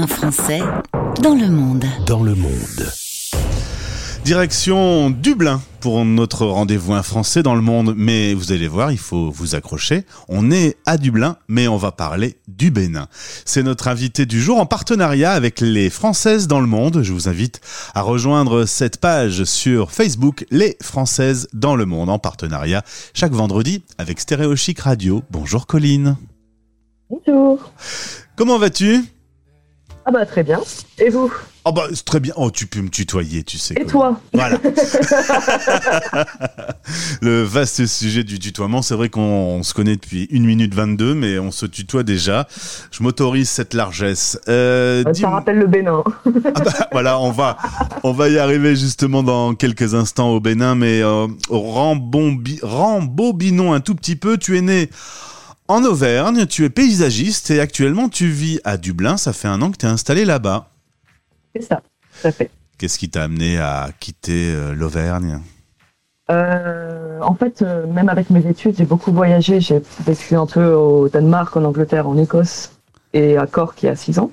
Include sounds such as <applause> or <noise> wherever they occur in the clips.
Un Français dans le monde. Dans le monde. Direction Dublin pour notre rendez-vous Un Français dans le monde. Mais vous allez voir, il faut vous accrocher. On est à Dublin, mais on va parler du Bénin. C'est notre invité du jour en partenariat avec les Françaises dans le monde. Je vous invite à rejoindre cette page sur Facebook, Les Françaises dans le monde, en partenariat chaque vendredi avec Stéréo Chic Radio. Bonjour Colline. Bonjour. Comment vas-tu? Ah bah très bien. Et vous? Oh bah c'est très bien. Oh tu peux me tutoyer, tu sais. Et toi? Voilà. <laughs> Le vaste sujet du tutoiement, c'est vrai qu'on se connaît depuis 1 minute 22, mais on se tutoie déjà. Je m'autorise cette largesse. Euh, Ça rappelle le Bénin. Ah bah, <laughs> voilà, on va, on va y arriver justement dans quelques instants au Bénin, mais euh, rembobinons un tout petit peu. Tu es né en Auvergne, tu es paysagiste et actuellement tu vis à Dublin. Ça fait un an que tu es installé là-bas. C'est ça, tout à fait. Qu'est-ce qui t'a amené à quitter euh, l'Auvergne? Euh, en fait, euh, même avec mes études, j'ai beaucoup voyagé. J'ai vécu un peu au Danemark, en Angleterre, en Écosse et à Cork il y a six ans.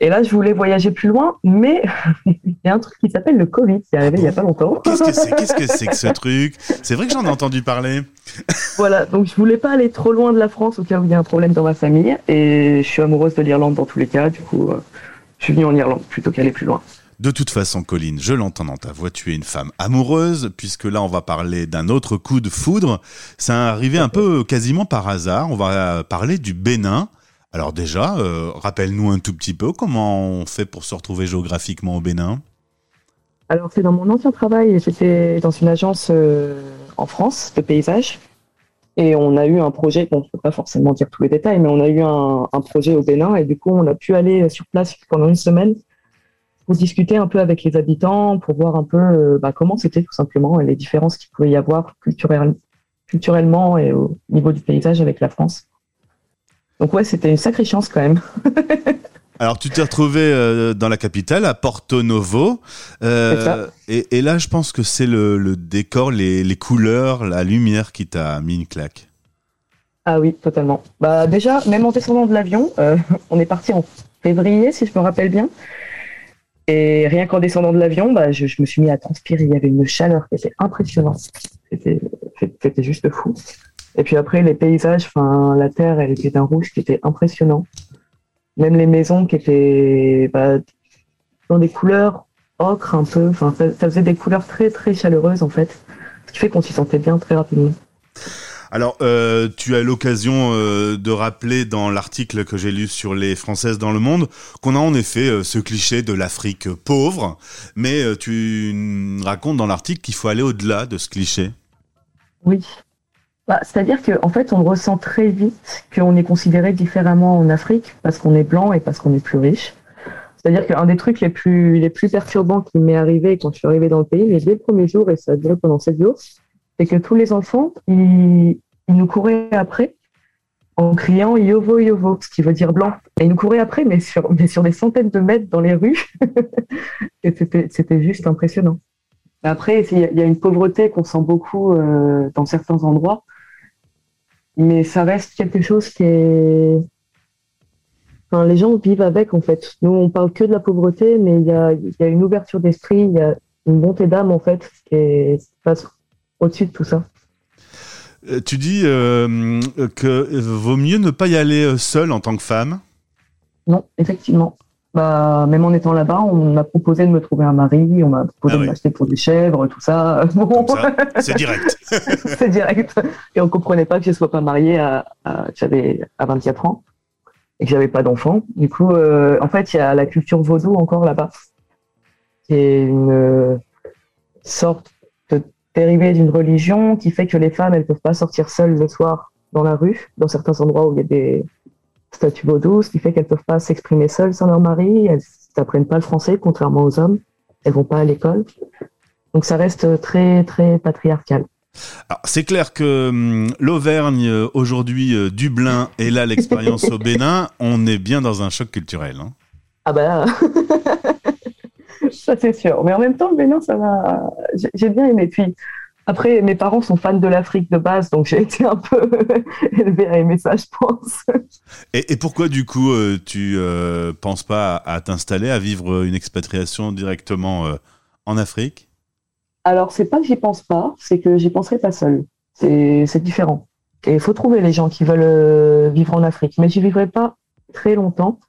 Et là, je voulais voyager plus loin, mais <laughs> il y a un truc qui s'appelle le Covid qui est arrivé il y a pas longtemps. Qu'est-ce que c'est Qu'est-ce que <laughs> c'est que ce truc? C'est vrai que j'en ai entendu parler. Voilà, donc je voulais pas aller trop loin de la France au cas où il y a un problème dans ma famille. Et je suis amoureuse de l'Irlande dans tous les cas. Du coup, euh, je suis venue en Irlande plutôt qu'aller plus loin. De toute façon, Colline, je l'entends dans ta voix, tu es une femme amoureuse, puisque là, on va parler d'un autre coup de foudre. Ça est arrivé un peu quasiment par hasard. On va parler du Bénin. Alors déjà, euh, rappelle-nous un tout petit peu comment on fait pour se retrouver géographiquement au Bénin. Alors, c'est dans mon ancien travail, j'étais dans une agence euh, en France de paysage. Et on a eu un projet, bon, je ne peux pas forcément dire tous les détails, mais on a eu un, projet au Bénin. Et du coup, on a pu aller sur place pendant une semaine pour discuter un peu avec les habitants, pour voir un peu euh, bah, comment c'était tout simplement et les différences qu'il pouvait y avoir culturel- culturellement et au niveau du paysage avec la France. Donc ouais, c'était une sacrée chance quand même. <laughs> Alors, tu t'es retrouvé euh, dans la capitale, à Porto Novo. Euh, et, et là, je pense que c'est le, le décor, les, les couleurs, la lumière qui t'a mis une claque. Ah oui, totalement. Bah déjà, même en descendant de l'avion, euh, <laughs> on est parti en février, si je me rappelle bien. Et rien qu'en descendant de l'avion, bah, je, je me suis mis à transpirer. Il y avait une chaleur qui était impressionnante. C'était juste fou. Et puis après, les paysages, enfin, la terre, elle était d'un rouge qui était impressionnant. Même les maisons qui étaient bah, dans des couleurs ocre un peu. Enfin, ça, ça faisait des couleurs très très chaleureuses en fait. Ce qui fait qu'on s'y sentait bien très rapidement. Alors, euh, tu as l'occasion euh, de rappeler dans l'article que j'ai lu sur les Françaises dans le monde qu'on a en effet euh, ce cliché de l'Afrique pauvre, mais euh, tu racontes dans l'article qu'il faut aller au-delà de ce cliché. Oui. Bah, C'est-à-dire qu'en en fait, on ressent très vite qu'on est considéré différemment en Afrique parce qu'on est blanc et parce qu'on est plus riche. C'est-à-dire qu'un des trucs les plus, les plus perturbants qui m'est arrivé quand je suis arrivé dans le pays, mais dès le premier jour, et ça a duré pendant sept jours, c'est que tous les enfants, ils, nous couraient après en criant Yovo Yovo, ce qui veut dire blanc. Et ils nous couraient après, mais sur, mais sur des centaines de mètres dans les rues. <laughs> et c'était juste impressionnant. Après, il y, a- il y a une pauvreté qu'on sent beaucoup euh, dans certains endroits, mais ça reste quelque chose qui est. Enfin, les gens vivent avec, en fait. Nous, on parle que de la pauvreté, mais il y a, il y a une ouverture d'esprit, il y a une bonté d'âme, en fait, qui est- qui passe au-dessus de tout ça. Euh, tu dis euh, que vaut mieux ne pas y aller euh, seule en tant que femme? Non, effectivement. Bah, même en étant là-bas, on m'a proposé de me trouver un mari, on m'a proposé Ah oui. de m'acheter pour des chèvres, tout ça. <laughs> Bon, c'est direct. <laughs> c'est direct. Et on comprenait pas que je sois pas mariée à, à- j'avais à 24 ans et que j'avais pas d'enfant. Du coup, euh, en fait, il y a la culture vaudou encore là-bas. C'est une euh, sorte de dérivée d'une religion qui fait que les femmes, elles peuvent pas sortir seules le soir dans la rue, dans certains endroits où il y a des statues vaudou, ce qui fait qu'elles peuvent pas s'exprimer seules sans leur mari. Elles n'apprennent pas le français, contrairement aux hommes. Elles vont pas à l'école. Donc ça reste très, très patriarcal. Alors, C'est clair que hum, l'Auvergne, euh, aujourd'hui, euh, Dublin, et là l'expérience au Bénin, on est bien dans un choc culturel. hein. Ah bah <laughs> ça c'est sûr. Mais en même temps, le Bénin, ça j'ai- j'ai bien aimé. Puis Après, mes parents sont fans de l'Afrique de base, donc j'ai été un peu <laughs> élevée à aimer ça, je pense. Et, pourquoi, du coup, euh, tu euh, penses pas à, t'installer, à vivre une expatriation directement euh, en Afrique? Alors, c'est pas que j'y pense pas, c'est que j'y penserai pas seule. C'est différent. Et il faut trouver les gens qui veulent vivre en Afrique. Mais j'y vivrai pas très longtemps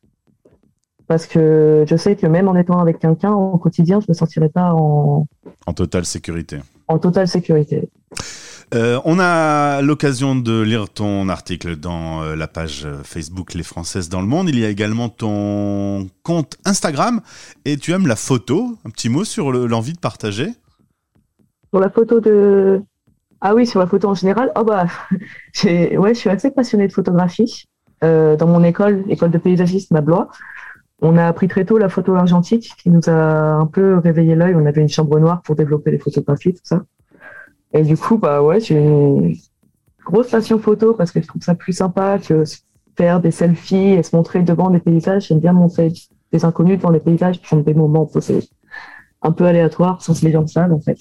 parce que je sais que même en étant avec quelqu'un au quotidien, je ne me sentirais pas en... En totale sécurité. En totale sécurité. Euh, on a l'occasion de lire ton article dans euh, la page Facebook Les Françaises dans le Monde. Il y a également ton compte Instagram et tu aimes la photo? Un petit mot sur l'envie de partager? Sur la photo de... Ah oui, sur la photo en général. Oh bah, <laughs> ouais, je suis assez passionnée de photographie. Euh, dans mon école, école de paysagisme à Blois, on a appris très tôt la photo argentique qui nous a un peu réveillé l'œil. On avait une chambre noire pour développer les photographies, tout ça. Et du coup, bah ouais, j'ai une grosse passion photo parce que je trouve ça plus sympa que faire des selfies et se montrer devant des paysages. J'aime bien montrer des inconnus devant des paysages, prendre des moments un peu aléatoires sans que les gens en fait.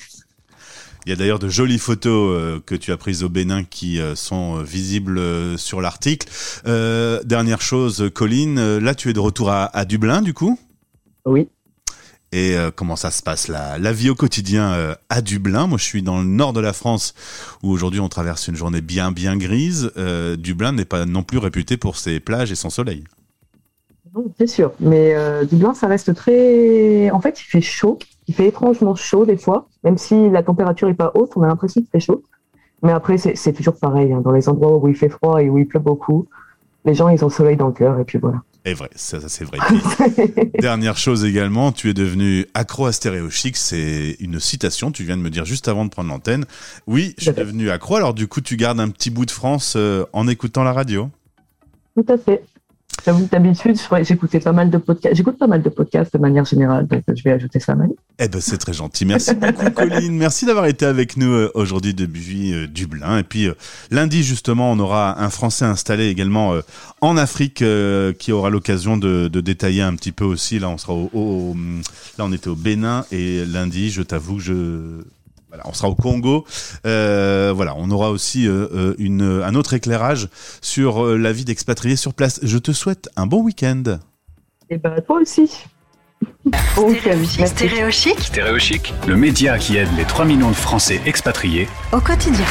Il y a d'ailleurs de jolies photos euh, que tu as prises au Bénin qui euh, sont euh, visibles sur l'article. dernière chose, Colline, là tu es de retour à, Dublin du coup? Oui. Et comment ça se passe la, la vie au quotidien à Dublin? Moi je suis dans le nord de la France où aujourd'hui on traverse une journée bien bien grise. Dublin n'est pas non plus réputé pour ses plages et son soleil. C'est sûr, mais Dublin ça reste très... En fait il fait chaud il fait étrangement chaud des fois, même si la température est pas haute, on a l'impression qu'il fait chaud. Mais après, c'est toujours pareil. Hein. Dans les endroits où il fait froid et où il pleut beaucoup, les gens, ils ont le soleil dans le cœur et puis voilà. Et vrai, ça, c'est vrai. <laughs> Dernière chose également, tu es devenu accro à Stéréo Chic. C'est une citation, tu viens de me dire juste avant de prendre l'antenne. Oui, je suis devenu accro. Alors du coup, tu gardes un petit bout de France euh, en écoutant la radio? Tout à fait. D'habitude, j'écoutais pas mal de podcasts. J'écoute pas mal de podcasts de manière générale, donc je vais ajouter ça à ma Eh ben, c'est très gentil. Merci beaucoup, Colline. Merci d'avoir été avec nous euh, aujourd'hui depuis euh, Dublin. Et puis, euh, lundi, justement, on aura un Français installé également en Afrique qui aura l'occasion de, détailler un petit peu aussi. Là, on sera au, là, on était au Bénin et lundi, je t'avoue, je voilà, on sera au Congo. Euh, voilà, on aura aussi euh, euh, une, un autre éclairage sur la vie d'expatriés sur place. Je te souhaite un bon week-end. Et eh ben toi aussi. <laughs> Bon Stéréochic. Stéréochic. le média qui aide les 3 millions de Français expatriés au quotidien.